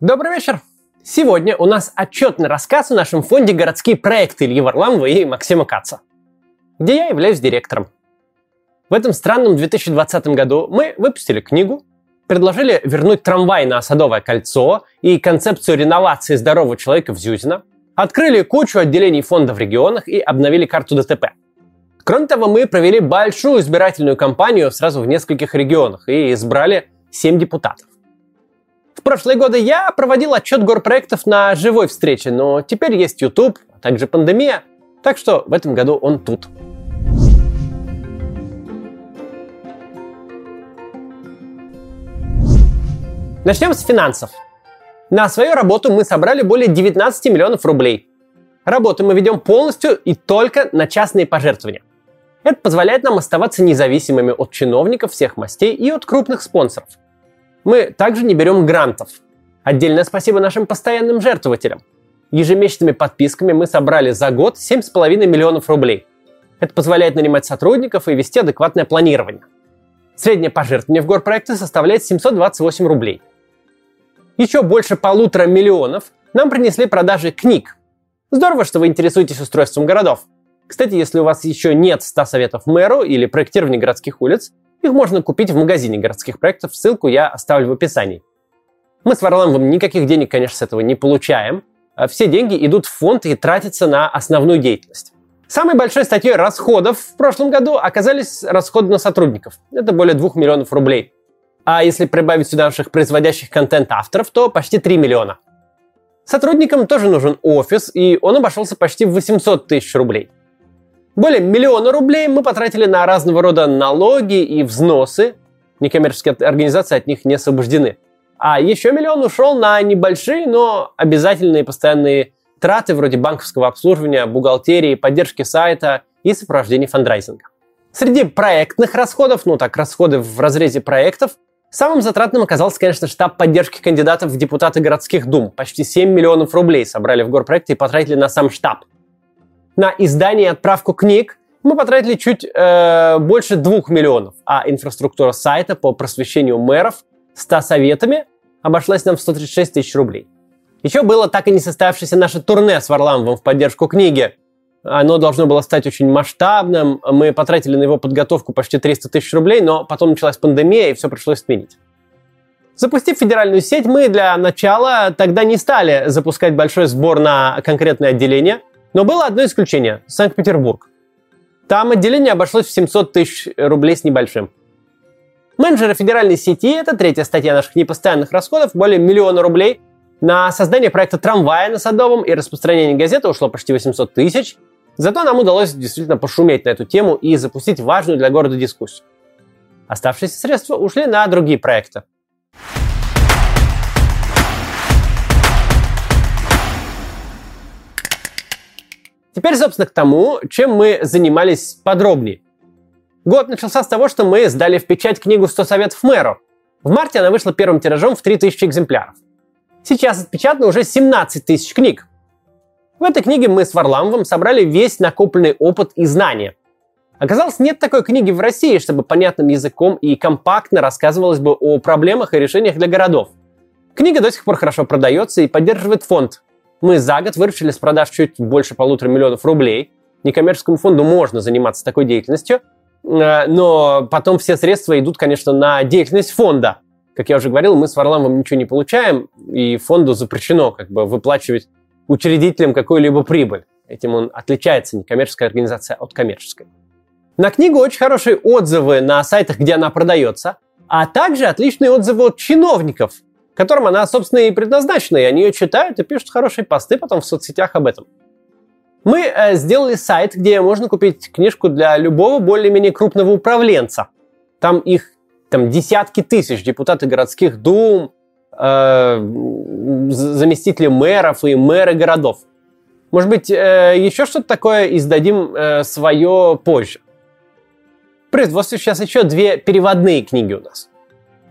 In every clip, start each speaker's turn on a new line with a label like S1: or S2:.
S1: Добрый вечер! Сегодня у нас отчетный рассказ о нашем фонде «Городские проекты» Ильи Варламова и Максима Каца, где я являюсь директором. В этом странном 2020 году мы выпустили книгу, предложили вернуть трамвай на Садовое кольцо и концепцию реновации здорового человека в Зюзино, открыли кучу отделений фонда в регионах и обновили карту ДТП. Кроме того, мы провели большую избирательную кампанию сразу в нескольких регионах и избрали 7 депутатов. В прошлые годы я проводил отчет горпроектов на живой встрече, но теперь есть YouTube, а также пандемия, так что в этом году он тут. Начнем с финансов. На свою работу мы собрали более 19 миллионов рублей. Работу мы ведем полностью и только на частные пожертвования. Это позволяет нам оставаться независимыми от чиновников всех мастей и от крупных спонсоров. Мы также не берем грантов. Отдельное спасибо нашим постоянным жертвователям. Ежемесячными подписками мы собрали за год 7,5 миллионов рублей. Это позволяет нанимать сотрудников и вести адекватное планирование. Среднее пожертвование в горпроекты составляет 728 рублей – еще больше полутора миллионов нам принесли продажи книг. Здорово, что вы интересуетесь устройством городов. Кстати, если у вас еще нет 100 советов мэру или проектирования городских улиц, их можно купить в магазине городских проектов, ссылку я оставлю в описании. Мы с Варламовым никаких денег, конечно, с этого не получаем. А все деньги идут в фонд и тратятся на основную деятельность. Самой большой статьей расходов в прошлом году оказались расходы на сотрудников. Это более 2 миллионов рублей. А если прибавить сюда наших производящих контент авторов, то почти 3 миллиона. Сотрудникам тоже нужен офис, и он обошелся почти в 800 тысяч рублей. Более миллиона рублей мы потратили на разного рода налоги и взносы. Некоммерческие организации от них не освобождены. А еще миллион ушел на небольшие, но обязательные постоянные траты вроде банковского обслуживания, бухгалтерии, поддержки сайта и сопровождения фандрайзинга. Среди проектных расходов, ну так, расходы в разрезе проектов, Самым затратным оказался, конечно, штаб поддержки кандидатов в депутаты городских дум. Почти 7 миллионов рублей собрали в горпроекте и потратили на сам штаб. На издание и отправку книг мы потратили чуть э, больше 2 миллионов, а инфраструктура сайта по просвещению мэров 100 советами обошлась нам в 136 тысяч рублей. Еще было так и не состоявшееся наше турне с Варламовым в поддержку книги – оно должно было стать очень масштабным. Мы потратили на его подготовку почти 300 тысяч рублей, но потом началась пандемия, и все пришлось сменить. Запустив федеральную сеть, мы для начала тогда не стали запускать большой сбор на конкретное отделение, но было одно исключение – Санкт-Петербург. Там отделение обошлось в 700 тысяч рублей с небольшим. Менеджеры федеральной сети – это третья статья наших непостоянных расходов, более миллиона рублей. На создание проекта трамвая на Садовом и распространение газеты ушло почти 800 тысяч – Зато нам удалось действительно пошуметь на эту тему и запустить важную для города дискуссию. Оставшиеся средства ушли на другие проекты. Теперь, собственно, к тому, чем мы занимались подробнее. Год начался с того, что мы сдали в печать книгу «100 советов мэру». В марте она вышла первым тиражом в 3000 экземпляров. Сейчас отпечатано уже 17 тысяч книг. В этой книге мы с Варламовым собрали весь накопленный опыт и знания. Оказалось, нет такой книги в России, чтобы понятным языком и компактно рассказывалось бы о проблемах и решениях для городов. Книга до сих пор хорошо продается и поддерживает фонд. Мы за год выручили с продаж чуть больше полутора миллионов рублей. Некоммерческому фонду можно заниматься такой деятельностью, э, но потом все средства идут, конечно, на деятельность фонда. Как я уже говорил, мы с Варламовым ничего не получаем, и фонду запрещено как бы выплачивать учредителям какую-либо прибыль. Этим он отличается некоммерческая организация от коммерческой. На книгу очень хорошие отзывы на сайтах, где она продается, а также отличные отзывы от чиновников, которым она, собственно, и предназначена, и они ее читают и пишут хорошие посты потом в соцсетях об этом. Мы э, сделали сайт, где можно купить книжку для любого более-менее крупного управленца. Там их там десятки тысяч депутаты городских дум, э, заместители мэров и мэры городов. Может быть, э, еще что-то такое издадим э, свое позже. В производстве сейчас еще две переводные книги у нас.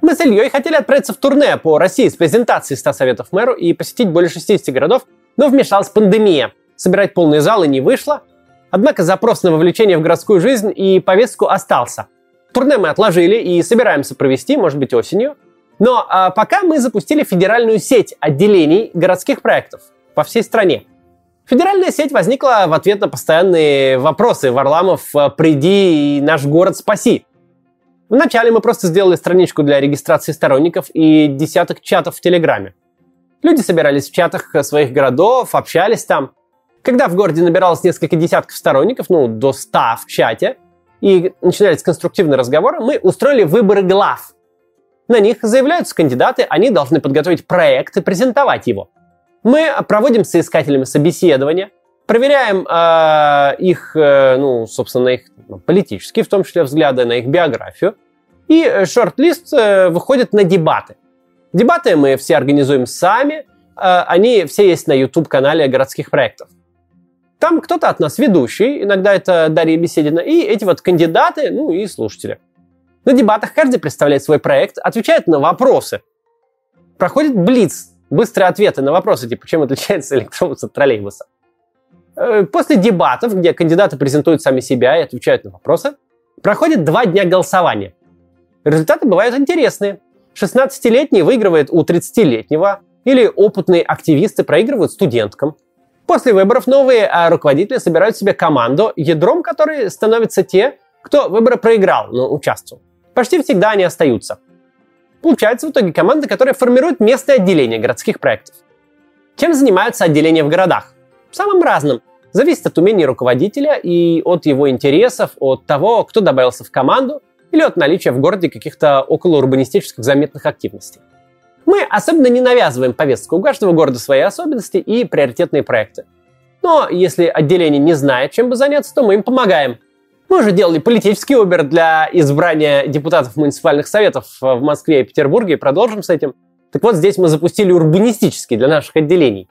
S1: Мы с Ильей хотели отправиться в турне по России с презентацией 100 советов мэру и посетить более 60 городов, но вмешалась пандемия. Собирать полные залы не вышло. Однако запрос на вовлечение в городскую жизнь и повестку остался. Турне мы отложили и собираемся провести, может быть, осенью. Но а, пока мы запустили федеральную сеть отделений городских проектов по всей стране. Федеральная сеть возникла в ответ на постоянные вопросы Варламов «Приди и наш город спаси». Вначале мы просто сделали страничку для регистрации сторонников и десяток чатов в Телеграме. Люди собирались в чатах своих городов, общались там. Когда в городе набиралось несколько десятков сторонников, ну, до ста в чате, и начинались конструктивные разговоры, мы устроили выборы глав. На них заявляются кандидаты, они должны подготовить проект и презентовать его. Мы проводим с соискателями собеседования, проверяем э, их, э, ну, собственно, их политические, в том числе взгляды на их биографию, и шорт-лист э, выходит на дебаты. Дебаты мы все организуем сами, э, они все есть на YouTube-канале городских проектов. Там кто-то от нас ведущий, иногда это Дарья Беседина, и эти вот кандидаты, ну и слушатели. На дебатах каждый представляет свой проект, отвечает на вопросы. Проходит блиц, быстрые ответы на вопросы, типа, чем отличается электробус от троллейбуса. Э, после дебатов, где кандидаты презентуют сами себя и отвечают на вопросы, проходит два дня голосования. Результаты бывают интересные. 16-летний выигрывает у 30-летнего, или опытные активисты проигрывают студенткам. После выборов новые а, руководители собирают себе команду, ядром которой становятся те, кто выборы проиграл, но участвовал. Почти всегда они остаются. Получается в итоге команда, которая формирует местное отделение городских проектов. Чем занимаются отделения в городах? Самым разным. Зависит от умений руководителя и от его интересов, от того, кто добавился в команду или от наличия в городе каких-то околоурбанистических заметных активностей. Мы особенно не навязываем повестку. У каждого города свои особенности и приоритетные проекты. Но если отделение не знает, чем бы заняться, то мы им помогаем. Мы уже делали политический убер для избрания депутатов муниципальных советов в Москве и Петербурге и продолжим с этим. Так вот, здесь мы запустили урбанистический для наших отделений.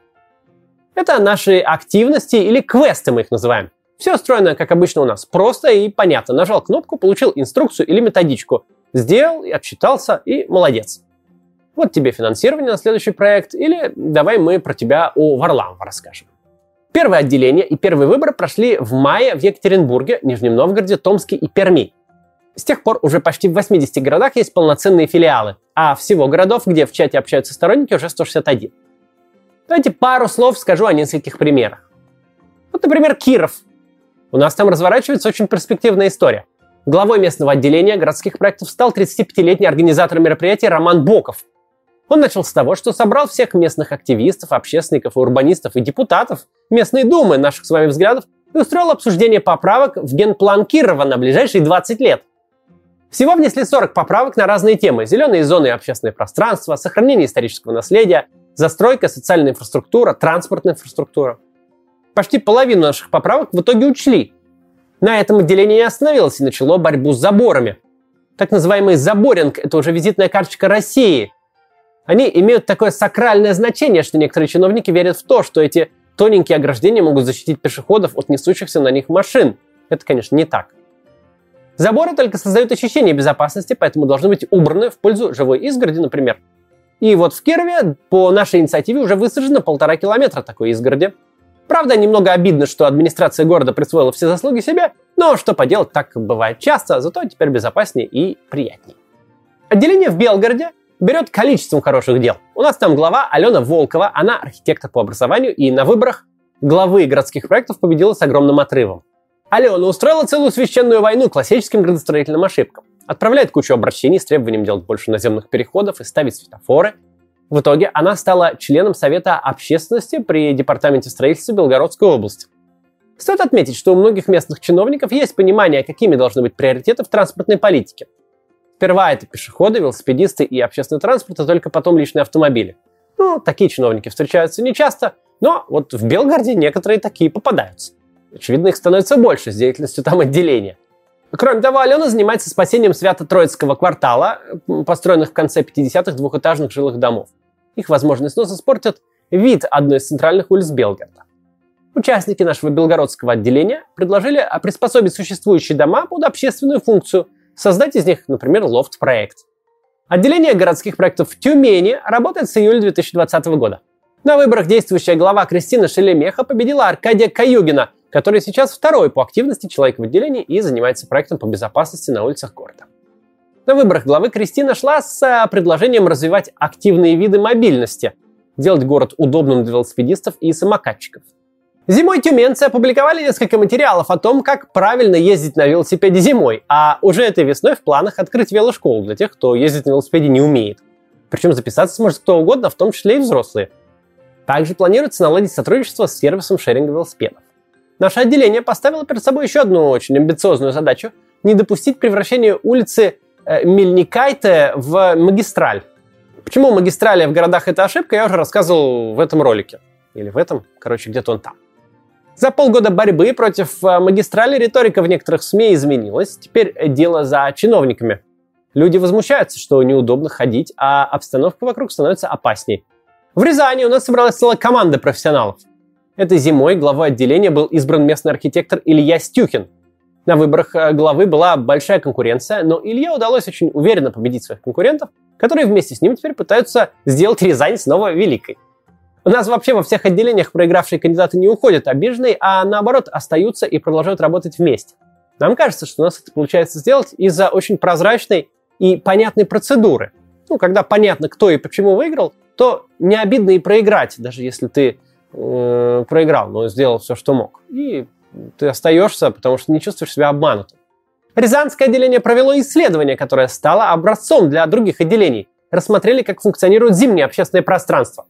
S1: Это наши активности или квесты мы их называем. Все устроено, как обычно у нас, просто и понятно. Нажал кнопку, получил инструкцию или методичку. Сделал, отчитался и молодец вот тебе финансирование на следующий проект, или давай мы про тебя у Варламова расскажем. Первое отделение и первые выборы прошли в мае в Екатеринбурге, Нижнем Новгороде, Томске и Перми. С тех пор уже почти в 80 городах есть полноценные филиалы, а всего городов, где в чате общаются сторонники, уже 161. Давайте пару слов скажу о нескольких примерах. Вот, например, Киров. У нас там разворачивается очень перспективная история. Главой местного отделения городских проектов стал 35-летний организатор мероприятия Роман Боков, он начал с того, что собрал всех местных активистов, общественников, урбанистов и депутатов местной думы наших с вами взглядов и устроил обсуждение поправок в генплан Кирова на ближайшие 20 лет. Всего внесли 40 поправок на разные темы. Зеленые зоны и общественное пространство, сохранение исторического наследия, застройка, социальная инфраструктура, транспортная инфраструктура. Почти половину наших поправок в итоге учли. На этом отделение не остановилось и начало борьбу с заборами. Так называемый заборинг – это уже визитная карточка России – они имеют такое сакральное значение, что некоторые чиновники верят в то, что эти тоненькие ограждения могут защитить пешеходов от несущихся на них машин. Это, конечно, не так. Заборы только создают ощущение безопасности, поэтому должны быть убраны в пользу живой изгороди, например. И вот в Кирове по нашей инициативе уже высажено полтора километра такой изгороди. Правда, немного обидно, что администрация города присвоила все заслуги себе, но что поделать, так бывает часто, зато теперь безопаснее и приятнее. Отделение в Белгороде берет количеством хороших дел. У нас там глава Алена Волкова, она архитектор по образованию и на выборах главы городских проектов победила с огромным отрывом. Алена устроила целую священную войну классическим градостроительным ошибкам. Отправляет кучу обращений с требованием делать больше наземных переходов и ставить светофоры. В итоге она стала членом Совета общественности при Департаменте строительства Белгородской области. Стоит отметить, что у многих местных чиновников есть понимание, какими должны быть приоритеты в транспортной политике. Сперва это пешеходы, велосипедисты и общественный транспорт, а только потом личные автомобили. Ну, такие чиновники встречаются нечасто, но вот в Белгороде некоторые такие попадаются. Очевидно, их становится больше с деятельностью там отделения. Кроме того, Алена занимается спасением Свято-Троицкого квартала, построенных в конце 50-х двухэтажных жилых домов. Их возможный снос испортит вид одной из центральных улиц Белгорода. Участники нашего белгородского отделения предложили приспособить существующие дома под общественную функцию – создать из них, например, лофт-проект. Отделение городских проектов в Тюмени работает с июля 2020 года. На выборах действующая глава Кристина Шелемеха победила Аркадия Каюгина, который сейчас второй по активности человек в отделении и занимается проектом по безопасности на улицах города. На выборах главы Кристина шла с э, предложением развивать активные виды мобильности, делать город удобным для велосипедистов и самокатчиков. Зимой тюменцы опубликовали несколько материалов о том, как правильно ездить на велосипеде зимой, а уже этой весной в планах открыть велошколу для тех, кто ездить на велосипеде не умеет. Причем записаться сможет кто угодно, в том числе и взрослые. Также планируется наладить сотрудничество с сервисом шеринга велосипедов. Наше отделение поставило перед собой еще одну очень амбициозную задачу – не допустить превращения улицы э, Мельникайте в магистраль. Почему магистрали в городах это ошибка, я уже рассказывал в этом ролике. Или в этом, короче, где-то он там. За полгода борьбы против э, магистрали риторика в некоторых СМИ изменилась. Теперь дело за чиновниками. Люди возмущаются, что неудобно ходить, а обстановка вокруг становится опасней. В Рязани у нас собралась целая команда профессионалов. Этой зимой главой отделения был избран местный архитектор Илья Стюхин. На выборах э, главы была большая конкуренция, но Илье удалось очень уверенно победить своих конкурентов, которые вместе с ним теперь пытаются сделать Рязань снова великой. У нас вообще во всех отделениях проигравшие кандидаты не уходят обиженные, а наоборот остаются и продолжают работать вместе. Нам кажется, что у нас это получается сделать из-за очень прозрачной и понятной процедуры. Ну, когда понятно, кто и почему выиграл, то не обидно и проиграть, даже если ты э, проиграл, но сделал все, что мог. И ты остаешься, потому что не чувствуешь себя обманутым. Рязанское отделение провело исследование, которое стало образцом для других отделений. Рассмотрели, как функционирует зимнее общественное пространство.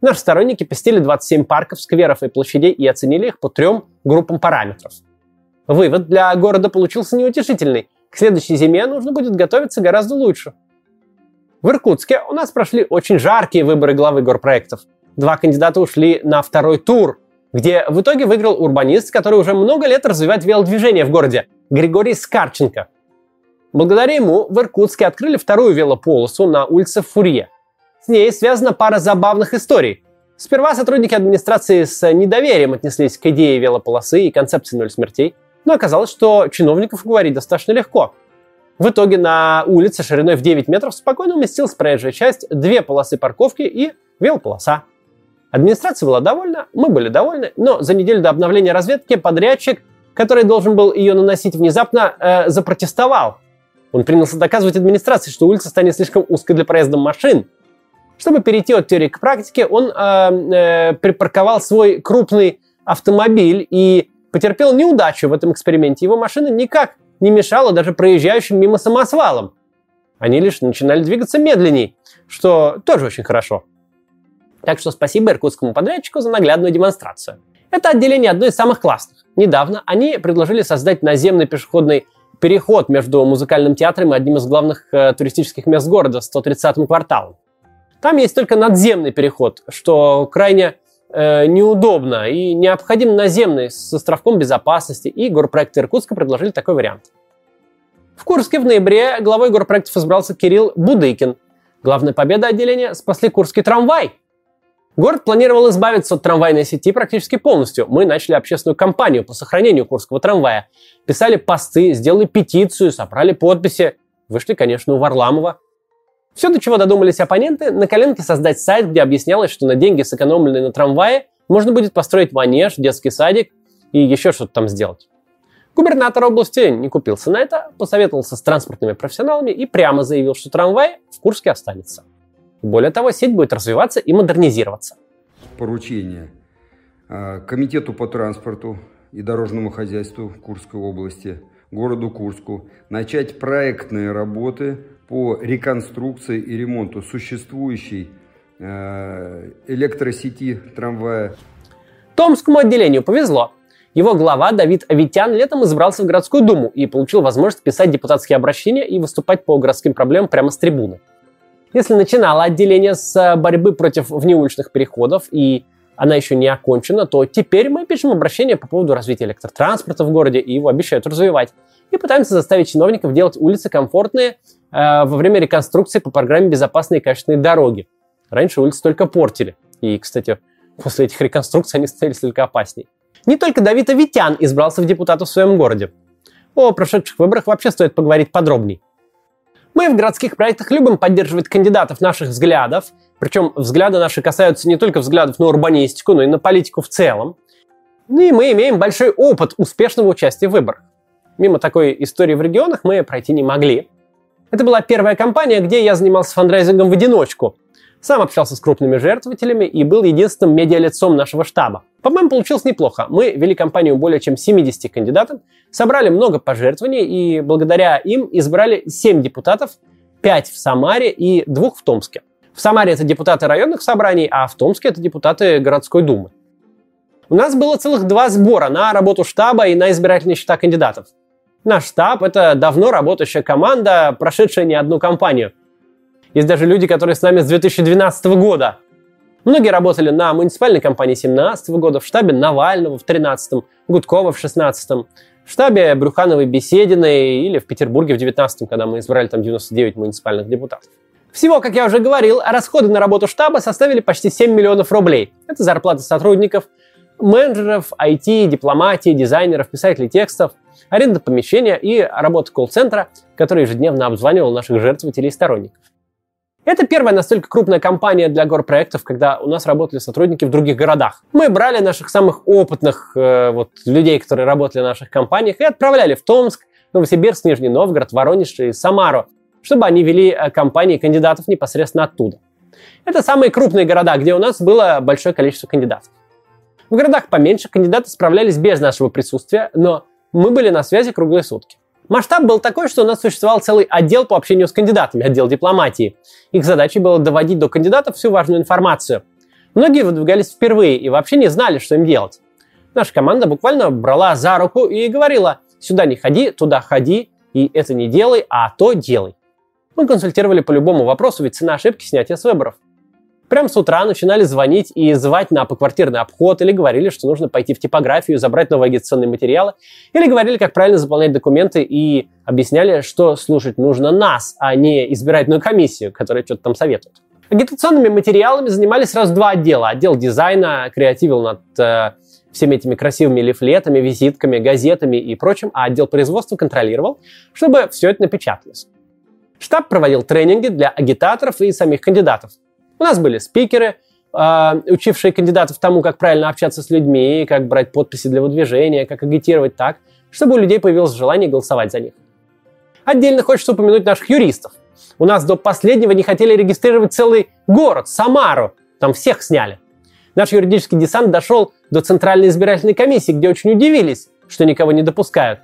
S1: Наши сторонники посетили 27 парков, скверов и площадей и оценили их по трем группам параметров. Вывод для города получился неутешительный. К следующей зиме нужно будет готовиться гораздо лучше. В Иркутске у нас прошли очень жаркие выборы главы горпроектов. Два кандидата ушли на второй тур, где в итоге выиграл урбанист, который уже много лет развивает велодвижение в городе, Григорий Скарченко. Благодаря ему в Иркутске открыли вторую велополосу на улице Фурье – с ней связана пара забавных историй. Сперва сотрудники администрации с недоверием отнеслись к идее велополосы и концепции ноль смертей, но оказалось, что чиновников уговорить достаточно легко. В итоге на улице шириной в 9 метров спокойно уместилась проезжая часть, две полосы парковки и велополоса. Администрация была довольна, мы были довольны, но за неделю до обновления разведки подрядчик, который должен был ее наносить внезапно, э, запротестовал. Он принялся доказывать администрации, что улица станет слишком узкой для проезда машин, чтобы перейти от теории к практике, он э, э, припарковал свой крупный автомобиль и потерпел неудачу в этом эксперименте. Его машина никак не мешала даже проезжающим мимо самосвалам. Они лишь начинали двигаться медленней, что тоже очень хорошо. Так что спасибо иркутскому подрядчику за наглядную демонстрацию. Это отделение одно из самых классных. Недавно они предложили создать наземный пешеходный переход между музыкальным театром и одним из главных э, туристических мест города, 130-м кварталом. Там есть только надземный переход, что крайне э, неудобно и необходим наземный с островком безопасности, и горпроекты Иркутска предложили такой вариант. В Курске в ноябре главой горпроектов избрался Кирилл Будыкин. Главная победа отделения спасли Курский трамвай. Город планировал избавиться от трамвайной сети практически полностью. Мы начали общественную кампанию по сохранению Курского трамвая. Писали посты, сделали петицию, собрали подписи. Вышли, конечно, у Варламова. Все, до чего додумались оппоненты, на коленке создать сайт, где объяснялось, что на деньги, сэкономленные на трамвае, можно будет построить манеж, детский садик и еще что-то там сделать. Губернатор области не купился на это, посоветовался с транспортными профессионалами и прямо заявил, что трамвай в Курске останется. Более того, сеть будет развиваться и модернизироваться.
S2: Поручение а, Комитету по транспорту и дорожному хозяйству Курской области, городу Курску, начать проектные работы по реконструкции и ремонту существующей э, электросети трамвая.
S1: Томскому отделению повезло. Его глава Давид Аветян летом избрался в городскую думу и получил возможность писать депутатские обращения и выступать по городским проблемам прямо с трибуны. Если начинало отделение с борьбы против внеуличных переходов и она еще не окончена, то теперь мы пишем обращение по поводу развития электротранспорта в городе и его обещают развивать. И пытаемся заставить чиновников делать улицы комфортные Э, во время реконструкции по программе «Безопасные и качественные дороги». Раньше улицы только портили. И, кстати, после этих реконструкций они становились только опасней. Не только Давид Авитян избрался в депутаты в своем городе. О прошедших выборах вообще стоит поговорить подробней. Мы в городских проектах любим поддерживать кандидатов наших взглядов, причем взгляды наши касаются не только взглядов на урбанистику, но и на политику в целом. Ну и мы имеем большой опыт успешного участия в выборах. Мимо такой истории в регионах мы пройти не могли. Это была первая компания, где я занимался фандрайзингом в одиночку. Сам общался с крупными жертвователями и был единственным медиалицом нашего штаба. По-моему, получилось неплохо. Мы вели компанию более чем 70 кандидатов, собрали много пожертвований и благодаря им избрали 7 депутатов, 5 в Самаре и 2 в Томске. В Самаре это депутаты районных собраний, а в Томске это депутаты городской думы. У нас было целых два сбора на работу штаба и на избирательные счета кандидатов. Наш штаб – это давно работающая команда, прошедшая не одну кампанию. Есть даже люди, которые с нами с 2012 года. Многие работали на муниципальной кампании 2017 года, в штабе Навального в 2013, Гудкова в 2016, в штабе Брюхановой Бесединой или в Петербурге в 2019, когда мы избрали там 99 муниципальных депутатов. Всего, как я уже говорил, расходы на работу штаба составили почти 7 миллионов рублей. Это зарплата сотрудников, менеджеров, IT, дипломатии, дизайнеров, писателей текстов, аренда помещения и работа колл-центра, который ежедневно обзванивал наших жертвователей и сторонников. Это первая настолько крупная компания для горпроектов, когда у нас работали сотрудники в других городах. Мы брали наших самых опытных э, вот, людей, которые работали в наших компаниях, и отправляли в Томск, Новосибирск, Нижний Новгород, Воронеж и Самару, чтобы они вели э, компании кандидатов непосредственно оттуда. Это самые крупные города, где у нас было большое количество кандидатов. В городах поменьше кандидаты справлялись без нашего присутствия, но мы были на связи круглые сутки. Масштаб был такой, что у нас существовал целый отдел по общению с кандидатами, отдел дипломатии. Их задачей было доводить до кандидатов всю важную информацию. Многие выдвигались впервые и вообще не знали, что им делать. Наша команда буквально брала за руку и говорила, сюда не ходи, туда ходи, и это не делай, а то делай. Мы консультировали по любому вопросу, ведь цена ошибки снятия с выборов. Прям с утра начинали звонить и звать на поквартирный обход, или говорили, что нужно пойти в типографию, забрать новые агитационные материалы, или говорили, как правильно заполнять документы и объясняли, что слушать нужно нас, а не избирательную комиссию, которая что-то там советует. Агитационными материалами занимались сразу два отдела. Отдел дизайна креативил над э, всеми этими красивыми лифлетами, визитками, газетами и прочим, а отдел производства контролировал, чтобы все это напечаталось. Штаб проводил тренинги для агитаторов и самих кандидатов. У нас были спикеры, э, учившие кандидатов тому, как правильно общаться с людьми, как брать подписи для выдвижения, как агитировать так, чтобы у людей появилось желание голосовать за них. Отдельно хочется упомянуть наших юристов. У нас до последнего не хотели регистрировать целый город, Самару. Там всех сняли. Наш юридический десант дошел до Центральной избирательной комиссии, где очень удивились, что никого не допускают.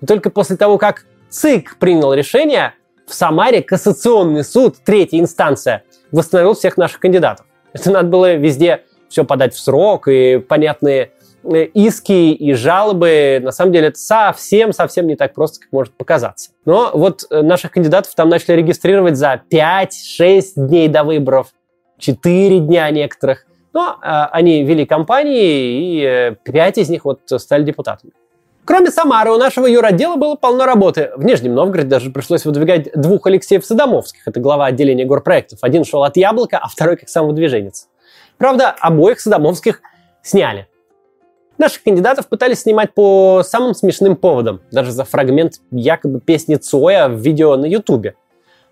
S1: И только после того, как ЦИК принял решение, в Самаре кассационный суд, третья инстанция, восстановил всех наших кандидатов. Это надо было везде все подать в срок, и понятные э, иски и жалобы. На самом деле это совсем-совсем не так просто, как может показаться. Но вот э, наших кандидатов там начали регистрировать за 5-6 дней до выборов, 4 дня некоторых. Но э, они вели кампании, и э, 5 из них вот стали депутатами. Кроме Самары, у нашего юротдела было полно работы. В Нижнем Новгороде даже пришлось выдвигать двух Алексеев Садомовских. Это глава отделения горпроектов. Один шел от Яблока, а второй как самовыдвиженец. Правда, обоих Садомовских сняли. Наших кандидатов пытались снимать по самым смешным поводам. Даже за фрагмент якобы песни Цоя в видео на Ютубе.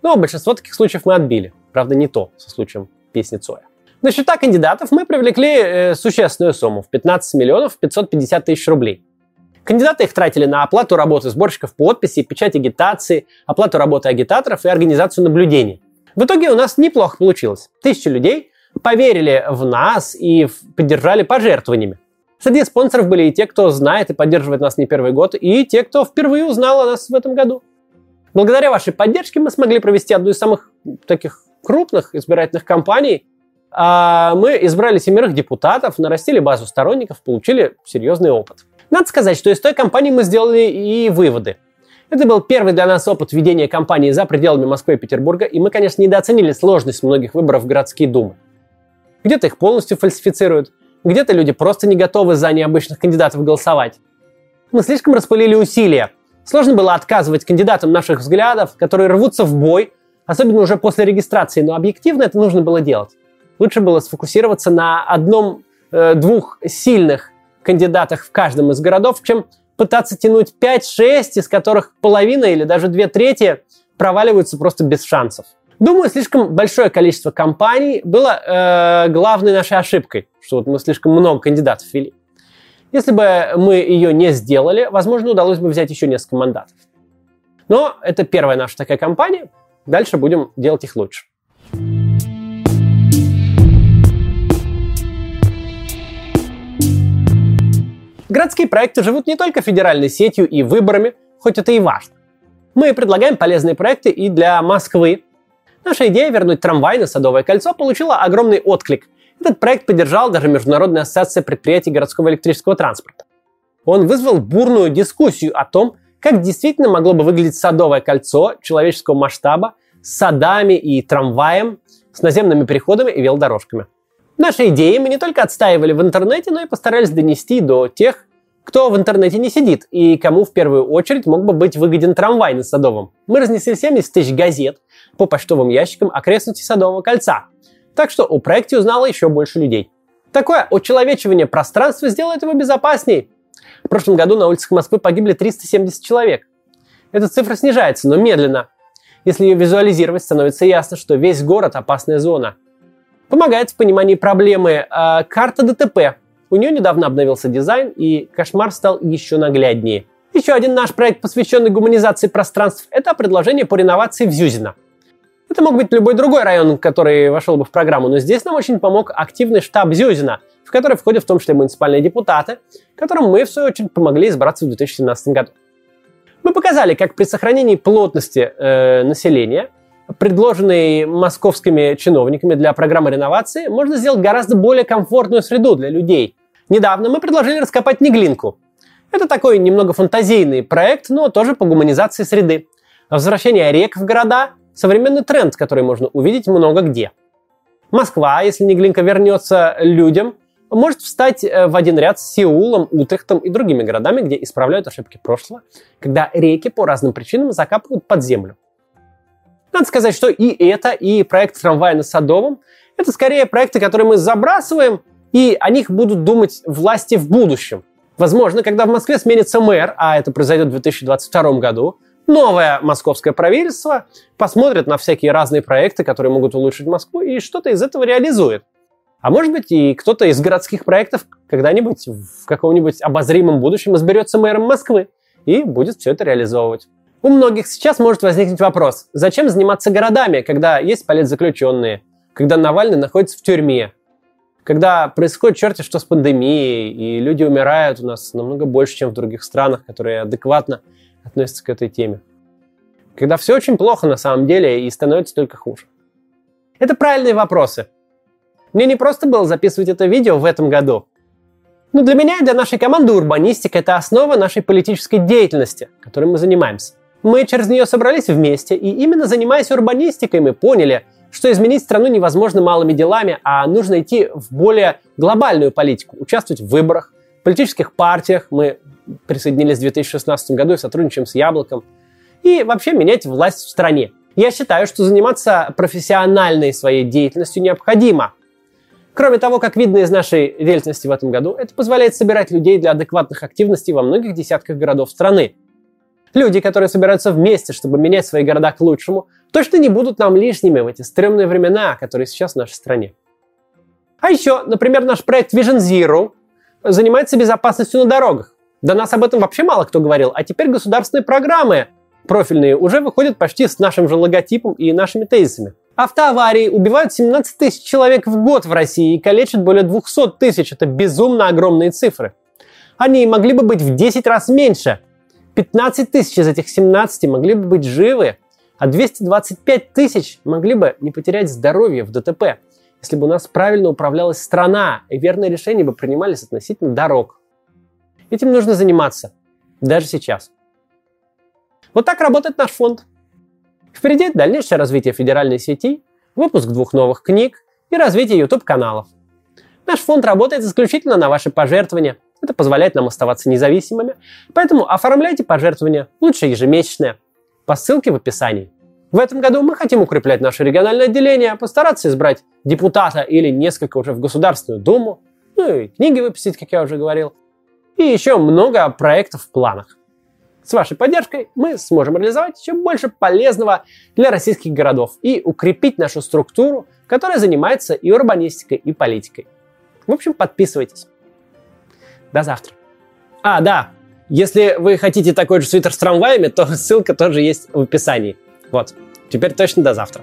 S1: Но большинство таких случаев мы отбили. Правда, не то со случаем песни Цоя. На счета кандидатов мы привлекли э, существенную сумму в 15 миллионов 550 тысяч рублей. Кандидаты их тратили на оплату работы сборщиков подписей, печать агитации, оплату работы агитаторов и организацию наблюдений. В итоге у нас неплохо получилось. Тысячи людей поверили в нас и поддержали пожертвованиями. Среди спонсоров были и те, кто знает и поддерживает нас не первый год, и те, кто впервые узнал о нас в этом году. Благодаря вашей поддержке мы смогли провести одну из самых таких крупных избирательных кампаний. А, мы избрали семерых депутатов, нарастили базу сторонников, получили серьезный опыт. Надо сказать, что из той кампании мы сделали и выводы. Это был первый для нас опыт ведения кампании за пределами Москвы и Петербурга, и мы, конечно, недооценили сложность многих выборов в городские думы. Где-то их полностью фальсифицируют, где-то люди просто не готовы за необычных кандидатов голосовать. Мы слишком распылили усилия. Сложно было отказывать кандидатам наших взглядов, которые рвутся в бой, особенно уже после регистрации, но объективно это нужно было делать. Лучше было сфокусироваться на одном-двух э, сильных кандидатах в каждом из городов, чем пытаться тянуть 5-6, из которых половина или даже две трети проваливаются просто без шансов. Думаю, слишком большое количество компаний было э, главной нашей ошибкой, что вот мы слишком много кандидатов ввели. Если бы мы ее не сделали, возможно, удалось бы взять еще несколько мандатов. Но это первая наша такая компания – дальше будем делать их лучше. Городские проекты живут не только федеральной сетью и выборами, хоть это и важно. Мы предлагаем полезные проекты и для Москвы. Наша идея вернуть трамвай на Садовое кольцо получила огромный отклик. Этот проект поддержал даже Международная ассоциация предприятий городского электрического транспорта. Он вызвал бурную дискуссию о том, как действительно могло бы выглядеть Садовое кольцо человеческого масштаба с садами и трамваем, с наземными переходами и велодорожками. Наши идеи мы не только отстаивали в интернете, но и постарались донести до тех, кто в интернете не сидит и кому в первую очередь мог бы быть выгоден трамвай на Садовом. Мы разнесли 70 тысяч газет по почтовым ящикам окрестностей Садового кольца. Так что о проекте узнало еще больше людей. Такое очеловечивание пространства сделает его безопаснее. В прошлом году на улицах Москвы погибли 370 человек. Эта цифра снижается, но медленно. Если ее визуализировать, становится ясно, что весь город – опасная зона. Помогает в понимании проблемы э, карта ДТП, у нее недавно обновился дизайн, и кошмар стал еще нагляднее. Еще один наш проект, посвященный гуманизации пространств, это предложение по реновации в Зюзино. Это мог быть любой другой район, который вошел бы в программу, но здесь нам очень помог активный штаб Зюзина, в который входят в том числе муниципальные депутаты, которым мы, в свою очередь, помогли избраться в 2017 году. Мы показали, как при сохранении плотности э, населения, предложенной московскими чиновниками для программы реновации, можно сделать гораздо более комфортную среду для людей. Недавно мы предложили раскопать Неглинку. Это такой немного фантазийный проект, но тоже по гуманизации среды. Возвращение рек в города – современный тренд, который можно увидеть много где. Москва, если Неглинка вернется людям, может встать э, в один ряд с Сеулом, Утрехтом и другими городами, где исправляют ошибки прошлого, когда реки по разным причинам закапывают под землю. Надо сказать, что и это, и проект трамвая на Садовом – это скорее проекты, которые мы забрасываем – и о них будут думать власти в будущем. Возможно, когда в Москве сменится мэр, а это произойдет в 2022 году, новое московское правительство посмотрит на всякие разные проекты, которые могут улучшить Москву, и что-то из этого реализует. А может быть, и кто-то из городских проектов когда-нибудь в каком-нибудь обозримом будущем изберется мэром Москвы и будет все это реализовывать. У многих сейчас может возникнуть вопрос, зачем заниматься городами, когда есть политзаключенные, когда Навальный находится в тюрьме, когда происходит черти что с пандемией, и люди умирают у нас намного больше, чем в других странах, которые адекватно относятся к этой теме. Когда все очень плохо на самом деле и становится только хуже. Это правильные вопросы. Мне не просто было записывать это видео в этом году. Но для меня и для нашей команды урбанистика – это основа нашей политической деятельности, которой мы занимаемся. Мы через нее собрались вместе, и именно занимаясь урбанистикой, мы поняли – что изменить страну невозможно малыми делами, а нужно идти в более глобальную политику, участвовать в выборах, политических партиях. Мы присоединились в 2016 году и сотрудничаем с Яблоком. И вообще менять власть в стране. Я считаю, что заниматься профессиональной своей деятельностью необходимо. Кроме того, как видно из нашей деятельности в этом году, это позволяет собирать людей для адекватных активностей во многих десятках городов страны. Люди, которые собираются вместе, чтобы менять свои города к лучшему, точно не будут нам лишними в эти стрёмные времена, которые сейчас в нашей стране. А еще, например, наш проект Vision Zero занимается безопасностью на дорогах. До нас об этом вообще мало кто говорил, а теперь государственные программы профильные уже выходят почти с нашим же логотипом и нашими тезисами. Автоаварии убивают 17 тысяч человек в год в России и калечат более 200 тысяч. Это безумно огромные цифры. Они могли бы быть в 10 раз меньше. 15 тысяч из этих 17 могли бы быть живы, а 225 тысяч могли бы не потерять здоровье в ДТП, если бы у нас правильно управлялась страна и верные решения бы принимались относительно дорог. Этим нужно заниматься, даже сейчас. Вот так работает наш фонд. Впереди дальнейшее развитие федеральной сети, выпуск двух новых книг и развитие YouTube-каналов. Наш фонд работает исключительно на ваши пожертвования. Это позволяет нам оставаться независимыми. Поэтому оформляйте пожертвования, лучше ежемесячные, по ссылке в описании. В этом году мы хотим укреплять наше региональное отделение, постараться избрать депутата или несколько уже в Государственную Думу, ну и книги выпустить, как я уже говорил, и еще много проектов в планах. С вашей поддержкой мы сможем реализовать еще больше полезного для российских городов и укрепить нашу структуру, которая занимается и урбанистикой, и политикой. В общем, подписывайтесь. До завтра. А, да, если вы хотите такой же свитер с трамваями, то ссылка тоже есть в описании. Вот. Теперь точно до завтра.